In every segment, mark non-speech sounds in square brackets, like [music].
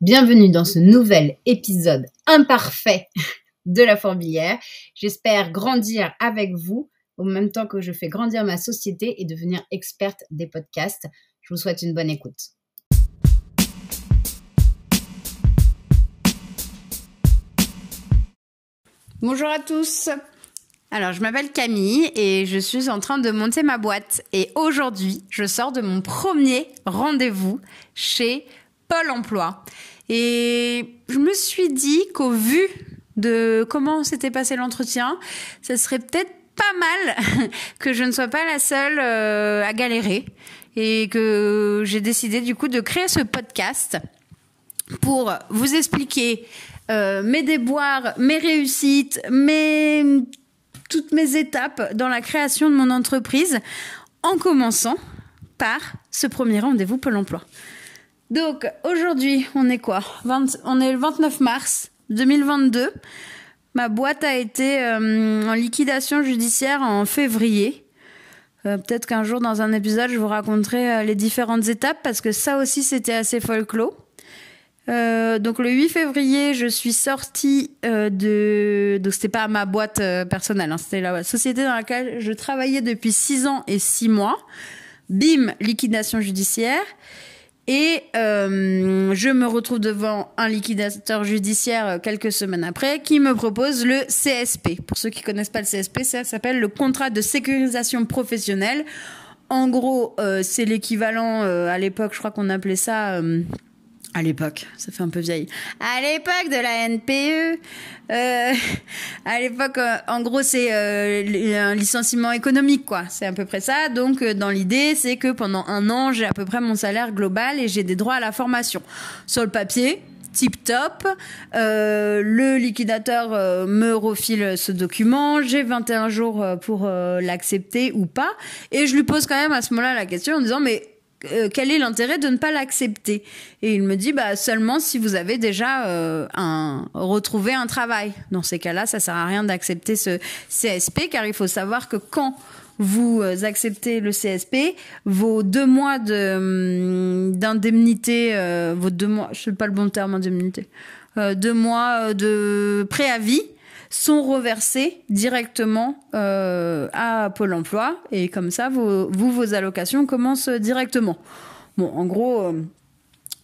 Bienvenue dans ce nouvel épisode imparfait de la Fourbilière. J'espère grandir avec vous au même temps que je fais grandir ma société et devenir experte des podcasts. Je vous souhaite une bonne écoute. Bonjour à tous. Alors, je m'appelle Camille et je suis en train de monter ma boîte. Et aujourd'hui, je sors de mon premier rendez-vous chez Pôle emploi. Et je me suis dit qu'au vu de comment s'était passé l'entretien, ça serait peut-être pas mal [laughs] que je ne sois pas la seule euh, à galérer et que j'ai décidé du coup de créer ce podcast pour vous expliquer euh, mes déboires, mes réussites, mes toutes mes étapes dans la création de mon entreprise en commençant par ce premier rendez-vous Pôle emploi. Donc aujourd'hui, on est quoi? On est le 29 mars 2022. Ma boîte a été euh, en liquidation judiciaire en février. Euh, peut-être qu'un jour dans un épisode, je vous raconterai euh, les différentes étapes parce que ça aussi c'était assez folklore. donc le 8 février, je suis sortie de... Donc c'était pas ma boîte personnelle, hein, c'était la société dans laquelle je travaillais depuis 6 ans et 6 mois. Bim, liquidation judiciaire. Et euh, je me retrouve devant un liquidateur judiciaire euh, quelques semaines après qui me propose le CSP. Pour ceux qui connaissent pas le CSP, ça s'appelle le contrat de sécurisation professionnelle. En gros, euh, c'est l'équivalent à l'époque, je crois qu'on appelait ça à l'époque, ça fait un peu vieille. À l'époque de la NPE, euh, [laughs] à l'époque, euh, en gros, c'est euh, un licenciement économique, quoi. C'est à peu près ça. Donc, euh, dans l'idée, c'est que pendant un an, j'ai à peu près mon salaire global et j'ai des droits à la formation. Sur le papier, tip top. le liquidateur me refile ce document. J'ai 21 jours pour l'accepter ou pas. Et je lui pose quand même à ce moment-là la question en disant, mais euh, quel est l'intérêt de ne pas l'accepter? Et il me dit bah seulement si vous avez déjà euh, un retrouvé un travail. Dans ces cas-là, ça sert à rien d'accepter ce CSP car il faut savoir que quand vous euh, acceptez le CSP, vos deux mois de hum, d'indemnité, vos deux mois, je sais pas le bon terme indemnité, deux mois de préavis sont reversés directement euh, à Pôle Emploi et comme ça, vous, vos allocations commencent directement. Bon, en gros. Euh,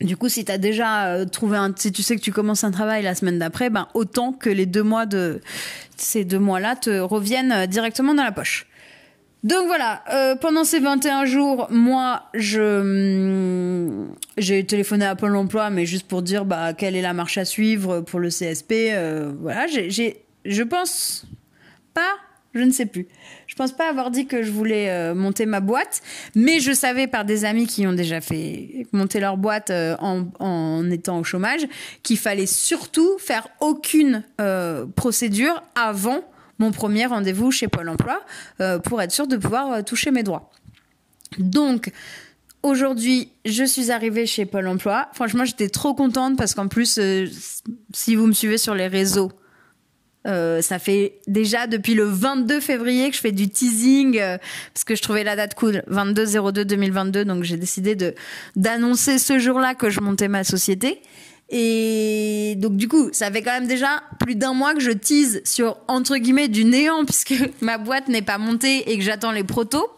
du coup, si tu as déjà euh, trouvé un, si tu sais que tu commences un travail la semaine d'après, ben autant que les deux mois de ces deux mois-là te reviennent directement dans la poche. Donc voilà, pendant ces 21 jours, moi, je hum, j'ai téléphoné à Pôle Emploi, mais juste pour dire bah quelle est la marche à suivre pour le CSP. voilà, j'ai je pense pas, je ne sais plus. Je pense pas avoir dit que je voulais euh, monter ma boîte, mais je savais par des amis qui ont déjà fait monter leur boîte euh, en, étant au chômage qu'il fallait surtout faire aucune euh, procédure avant mon premier rendez-vous chez Pôle Emploi pour être sûr de pouvoir toucher mes droits. Donc, Aujourd'hui, je suis arrivée chez Pôle Emploi. Franchement, j'étais trop contente parce qu'en plus, si vous me suivez sur les réseaux, euh, ça fait déjà depuis le 22 février que je fais du teasing euh, parce que je trouvais la date cool, 22 02 2022. Donc j'ai décidé de d'annoncer ce jour-là que je montais ma société. Et donc du coup, ça fait quand même déjà plus d'un mois que je tease sur entre guillemets du néant [laughs] puisque ma boîte n'est pas montée et que j'attends les protos.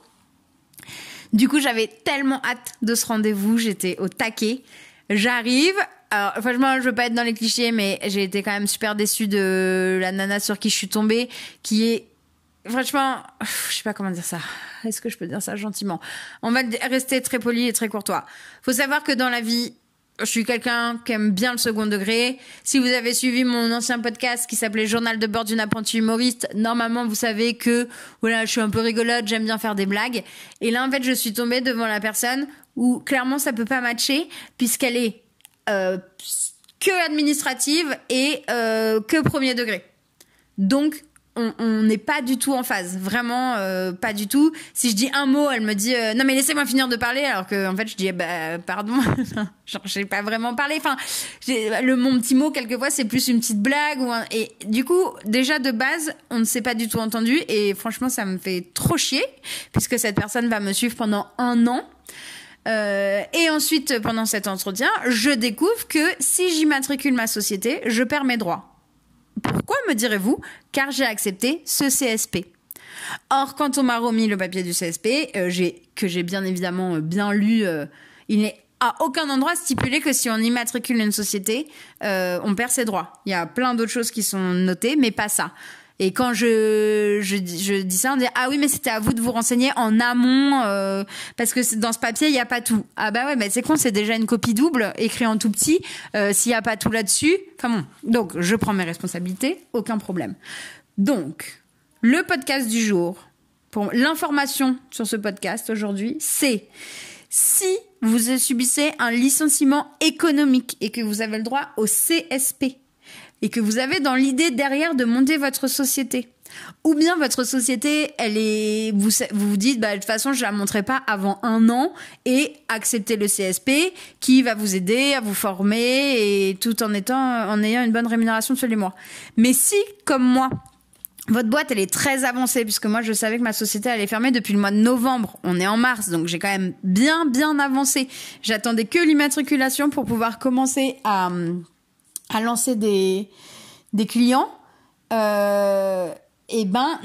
Du coup, j'avais tellement hâte de ce rendez-vous, j'étais au taquet. J'arrive, alors, franchement, je veux pas être dans les clichés, mais j'ai été quand même super déçue de la nana sur qui je suis tombée, qui est franchement, je sais pas comment dire ça. Est-ce que je peux dire ça gentiment? On va rester très poli et très courtois. Faut savoir que dans la vie, je suis quelqu'un qui aime bien le second degré. Si vous avez suivi mon ancien podcast qui s'appelait Journal de bord d'une apprentie humoriste, normalement vous savez que voilà, je suis un peu rigolote, j'aime bien faire des blagues. Et là en fait, je suis tombée devant la personne où clairement ça peut pas matcher puisqu'elle est euh, que administrative et euh, que premier degré. Donc on n'est pas du tout en phase, vraiment euh, pas du tout. Si je dis un mot, elle me dit non mais laissez-moi finir de parler, alors que en fait je dis bah pardon, [laughs] genre j'ai pas vraiment parlé. Enfin, le mon petit mot quelquefois c'est plus une petite blague ou et du coup déjà de base on ne s'est pas du tout entendu et franchement ça me fait trop chier puisque cette personne va me suivre pendant un an Euh, et ensuite, pendant cet entretien, je découvre que si j'immatricule ma société, je perds mes droits. Pourquoi me direz-vous? Car j'ai accepté ce CSP. Or, quand on m'a remis le papier du CSP, euh, que j'ai bien évidemment euh, bien lu, il n'est à aucun endroit stipulé que si on immatricule une société, on perd ses droits. Il y a plein d'autres choses qui sont notées, mais pas ça. Et quand je, je, dis ça, on dit ah oui mais c'était à vous de vous renseigner en amont parce que dans ce papier il n'y a pas tout. Ah bah ouais mais c'est con c'est déjà une copie double écrit en tout petit. S'il n'y a pas tout là-dessus, enfin bon. Donc je prends mes responsabilités, aucun problème. Donc le podcast du jour, pour l'information sur ce podcast aujourd'hui, c'est si vous subissez un licenciement économique et que vous avez le droit au CSP et que vous avez dans l'idée derrière de monter votre société. Ou bien votre société, elle est, vous vous, dites, bah, de toute façon, je la montrerai pas avant un an et acceptez le CSP qui va vous aider à vous former et tout en étant, en ayant une bonne rémunération tous les mois. Mais si, comme moi, votre boîte, elle est très avancée, puisque moi, je savais que ma société allait fermer depuis le mois de novembre. On est en mars, donc j'ai quand même bien, bien avancé. J'attendais que l'immatriculation pour pouvoir commencer à, à lancer des, des clients. Euh, eh ben,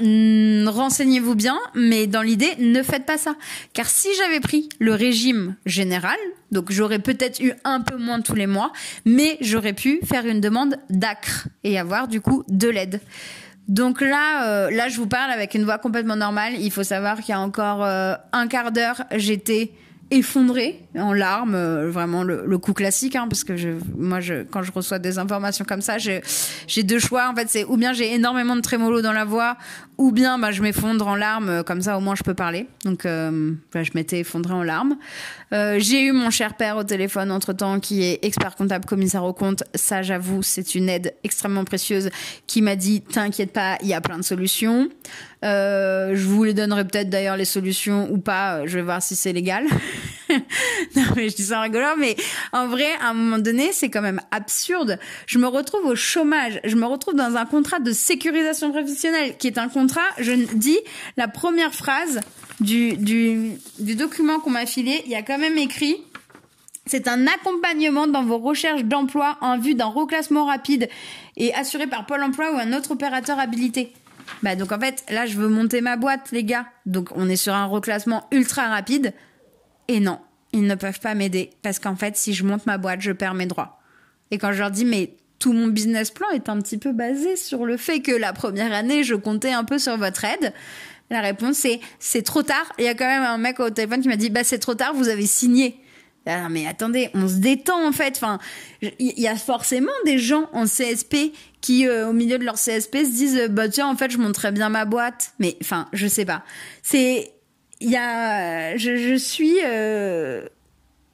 renseignez-vous bien, mais dans l'idée, ne faites pas ça. Car si j'avais pris le régime général, donc j'aurais peut-être eu un peu moins tous les mois, mais j'aurais pu faire une demande d'ACRE et avoir du coup de l'aide. Donc là, euh, là, je vous parle avec une voix complètement normale. Il faut savoir qu'il y a encore euh, un quart d'heure, j'étais effondrée en larmes, euh, vraiment le, le, coup classique, hein, parce que je, moi, je, quand je reçois des informations comme ça, j'ai deux choix. En fait, c'est ou bien j'ai énormément de trémolo dans la voix, ou bien bah, je m'effondre en larmes, comme ça au moins je peux parler. Donc, euh, bah, je m'étais effondrée en larmes. Euh, j'ai eu mon cher père au téléphone entre temps, qui est expert comptable, commissaire au compte. Ça, j'avoue, c'est une aide extrêmement précieuse, qui m'a dit t'inquiète pas, il y a plein de solutions. Euh, je vous les donnerai peut-être d'ailleurs les solutions ou pas. Je vais voir si c'est légal. [laughs] [laughs] non mais je dis ça en rigolant, mais en vrai, à un moment donné, c'est quand même absurde. Je me retrouve au chômage. Je me retrouve dans un contrat de sécurisation professionnelle qui est un contrat. Je dis la première phrase du du, du document qu'on m'a filé. Il y a quand même écrit. C'est un accompagnement dans vos recherches d'emploi en vue d'un reclassement rapide et assuré par Pôle emploi ou un autre opérateur habilité. Bah donc en fait, là je veux monter ma boîte les gars. Donc on est sur un reclassement ultra rapide et non, ils ne peuvent pas m'aider parce qu'en fait, si je monte ma boîte, je perds mes droits. Et quand je leur dis mais tout mon business plan est un petit peu basé sur le fait que la première année, je comptais un peu sur votre aide. La réponse c'est c'est trop tard. Il y a quand même un mec au téléphone qui m'a dit bah c'est trop tard, vous avez signé. Ah, mais attendez, on se détend en fait. Enfin, il y a forcément des gens en CSP qui, euh, au milieu de leur CSP, se disent bah tiens, en fait, je monterais bien ma boîte. Mais enfin, je sais pas. C'est, il y a, je, suis euh,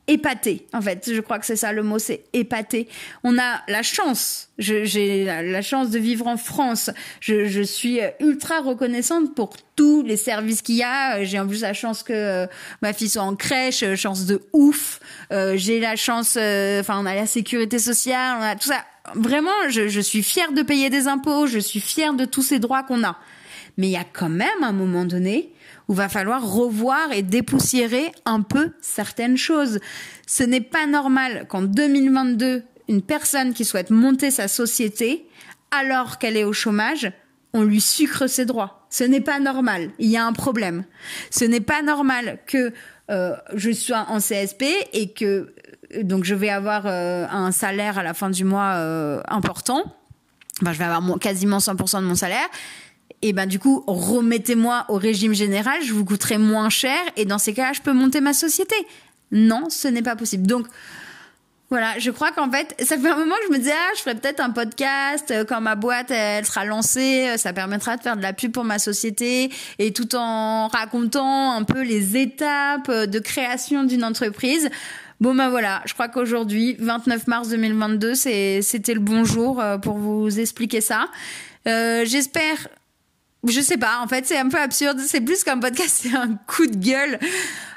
épaté en fait. Je crois que c'est ça le mot c'est épaté on a la chance j'ai la, chance de vivre en France. Je, suis ultra reconnaissante pour tous les services qu'il y a. J'ai en plus la chance que euh, ma fille soit en crèche euh, chance de ouf. Euh, j'ai la chance enfin on a la sécurité sociale on a tout ça. Vraiment je suis fière de payer des impôts je suis fière de tous ces droits qu'on a mais il y a quand même un moment donné où va falloir revoir et dépoussiérer un peu certaines choses. Ce n'est pas normal qu'en 2022, une personne qui souhaite monter sa société, alors qu'elle est au chômage, on lui sucre ses droits. Ce n'est pas normal. Il y a un problème. Ce n'est pas normal que euh, je sois en CSP et que euh, donc je vais avoir euh, un salaire à la fin du mois important. Enfin, je vais avoir quasiment 100% de mon salaire et ben du coup remettez-moi au régime général, je vous coûterai moins cher et dans ces cas-là je peux monter ma société. Non, ce n'est pas possible. Donc voilà, je crois qu'en fait, ça fait un moment que je me disais, ah, je ferais peut-être un podcast euh, quand ma boîte elle sera lancée, euh, ça permettra de faire de la pub pour ma société et tout en racontant un peu les étapes euh, de création d'une entreprise. Bon ben voilà, je crois qu'aujourd'hui, 29 mars 2022, c'était le bon jour pour vous expliquer ça. J'espère je sais pas, en fait, c'est un peu absurde. C'est plus qu'un podcast, c'est un coup de gueule.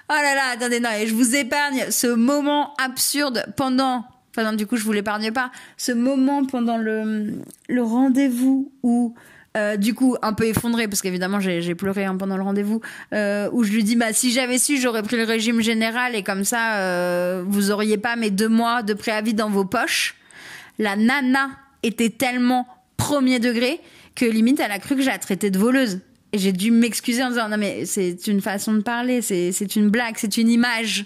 Oh là là, attendez, non, et je vous épargne ce moment absurde pendant. Enfin, non, du coup, je vous l'épargne pas. Ce moment pendant le, le rendez-vous où Euh, du coup, un peu effondrée, parce qu'évidemment, j'ai pleuré hein, pendant le rendez-vous, euh, où je lui dis, bah, si j'avais su, j'aurais pris le régime général et comme ça, euh, vous auriez pas mes deux mois de préavis dans vos poches. La nana était tellement premier degré limite, elle a cru que j'ai traité de voleuse. Et j'ai dû m'excuser en disant non mais c'est une façon de parler, c'est une blague, c'est une image.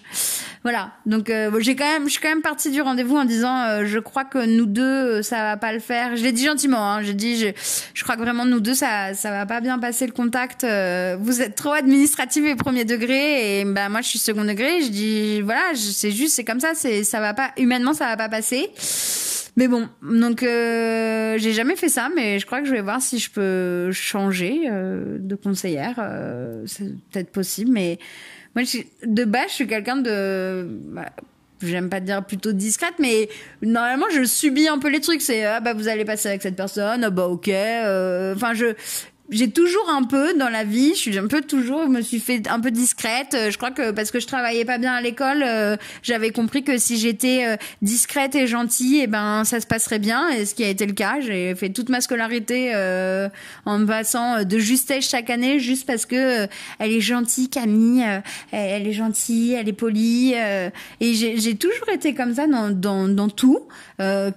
Voilà. Donc euh, j'ai quand même je suis quand même partie du rendez-vous en disant euh, je crois que nous deux euh, ça va pas le faire. Je l'ai dit gentiment hein, j'ai je, je crois que vraiment nous deux ça ça va pas bien passer le contact. vous êtes trop administratif et premier degré et bah moi je suis second degré, je dis voilà, c'est juste c'est comme ça, c'est ça va pas humainement ça va pas passer. Mais bon, donc euh, j'ai jamais fait ça, mais je crois que je vais voir si je peux changer euh, de conseillère. Euh, c'est peut-être possible, mais moi, de base, je suis quelqu'un de, bah, j'aime pas dire plutôt discrète, mais normalement, je subis un peu les trucs. C'est ah bah vous allez passer avec cette personne, ah bah ok. Euh, enfin, je j'ai toujours un peu dans la vie, je suis un peu toujours, je me suis fait un peu discrète. Euh, je crois que parce que je travaillais pas bien à l'école, euh, j'avais compris que si j'étais euh, discrète et gentille, et eh ben ça se passerait bien. Et ce qui a été le cas, j'ai fait toute ma scolarité en me passant de justesse chaque année, juste parce que elle est gentille, Camille, elle, est gentille, elle est polie. et j'ai toujours été comme ça dans dans, dans tout,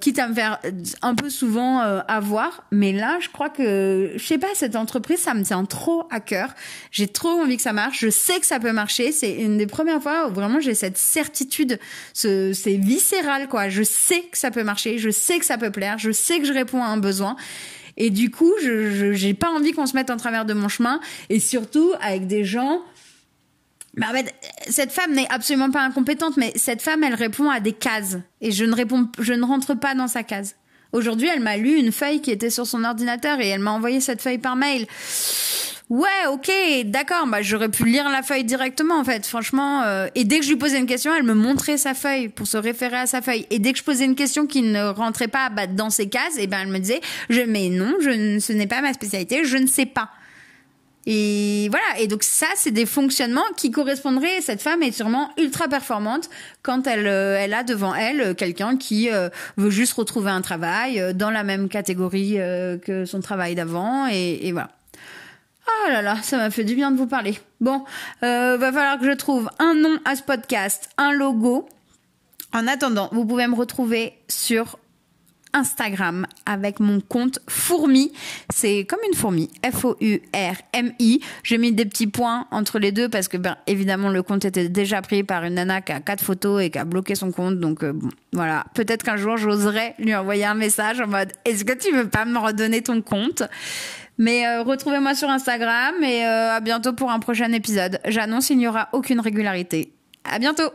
quitte à me faire un peu souvent avoir. Mais là, je crois que je sais pas cette entreprise, ça me tient trop à cœur. J'ai trop envie que ça marche. Je sais que ça peut marcher. C'est une des premières fois où vraiment j'ai cette certitude. C'est viscéral, quoi. Je sais que ça peut marcher. Je sais que ça peut plaire. Je sais que je réponds à un besoin. Et du coup, je j'ai pas envie qu'on se mette en travers de mon chemin. Et surtout avec des gens bah en fait, cette femme n'est absolument pas incompétente, mais cette femme, elle répond à des cases. Et je ne rentre pas dans sa case. Aujourd'hui, elle m'a lu une feuille qui était sur son ordinateur et elle m'a envoyé cette feuille par mail. Ouais, ok, d'accord. Bah, j'aurais pu lire la feuille directement, en fait. Franchement, euh, et dès que je lui posais une question, elle me montrait sa feuille pour se référer à sa feuille. Et dès que je posais une question qui ne rentrait pas bah, dans ses cases, et eh ben elle me disait, je, mais non, je, ce n'est pas ma spécialité, je ne sais pas. Et voilà. Et donc ça, c'est des fonctionnements qui correspondraient. Cette femme est sûrement ultra performante quand elle, euh, elle a devant elle euh, quelqu'un qui euh, veut juste retrouver un travail dans la même catégorie que son travail d'avant. Et, voilà. Ah là là, ça m'a fait du bien de vous parler. Bon, euh, va falloir que je trouve un nom à ce podcast, un logo. En attendant, vous pouvez me retrouver sur Instagram avec mon compte Fourmi. C'est comme une fourmi, F-O-U-R-M-I. J'ai mis des petits points entre les deux parce que, ben, évidemment, le compte était déjà pris par une nana qui a quatre photos et qui a bloqué son compte. Donc, euh, bon, voilà. Peut-être qu'un jour, j'oserais lui envoyer un message en mode Est-ce que tu veux pas me redonner ton compte? Mais euh, retrouvez-moi sur Instagram et euh, à bientôt pour un prochain épisode. J'annonce il n'y aura aucune régularité. À bientôt